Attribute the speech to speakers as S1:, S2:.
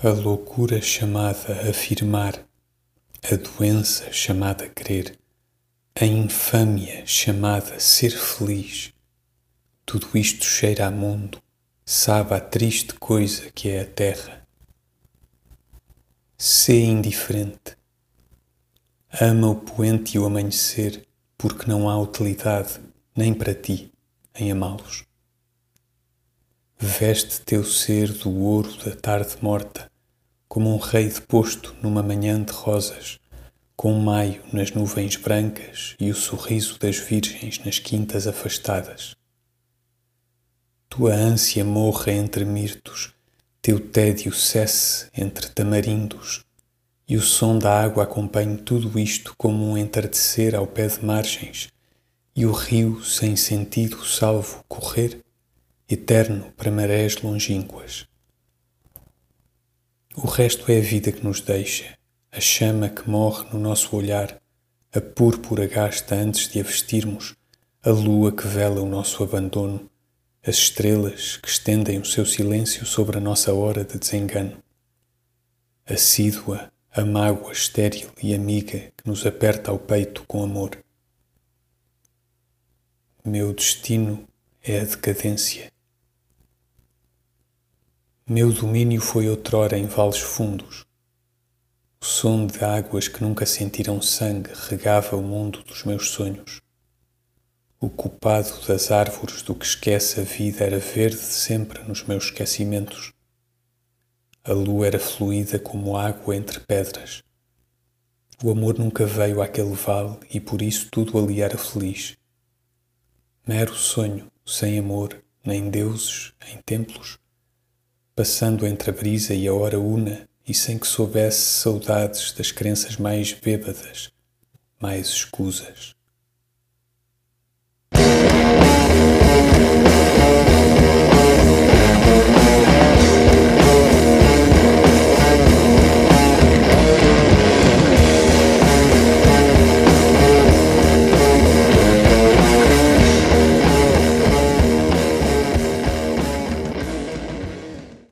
S1: A loucura chamada afirmar, a doença chamada crer, a infâmia chamada ser feliz, tudo isto cheira a mundo, sabe a triste coisa que é a terra. Sê indiferente. Ama o poente e o amanhecer, porque não há utilidade, nem para ti, em amá-los. Veste teu ser do ouro da tarde morta, como um rei deposto numa manhã de rosas, com maio nas nuvens brancas e o sorriso das virgens nas quintas afastadas. Tua ânsia morra entre mirtos, teu tédio cesse entre tamarindos, e o som da água acompanhe tudo isto como um entardecer ao pé de margens, e o rio sem sentido salvo correr eterno para marés longínquas. O resto é a vida que nos deixa, a chama que morre no nosso olhar, a púrpura gasta antes de a vestirmos, a lua que vela o nosso abandono, as estrelas que estendem o seu silêncio sobre a nossa hora de desengano. Assídua, a mágoa estéril e amiga que nos aperta ao peito com amor. Meu destino é a decadência meu domínio foi outrora em vales fundos. O som de águas que nunca sentiram sangue regava o mundo dos meus sonhos. O culpado das árvores do que esquece a vida era verde sempre nos meus esquecimentos. A lua era fluida como água entre pedras. O amor nunca veio àquele vale e por isso tudo ali era feliz. Mero sonho, sem amor, nem deuses, em templos passando entre a brisa e a hora una e sem que soubesse saudades das crenças mais bêbadas, mais escusas.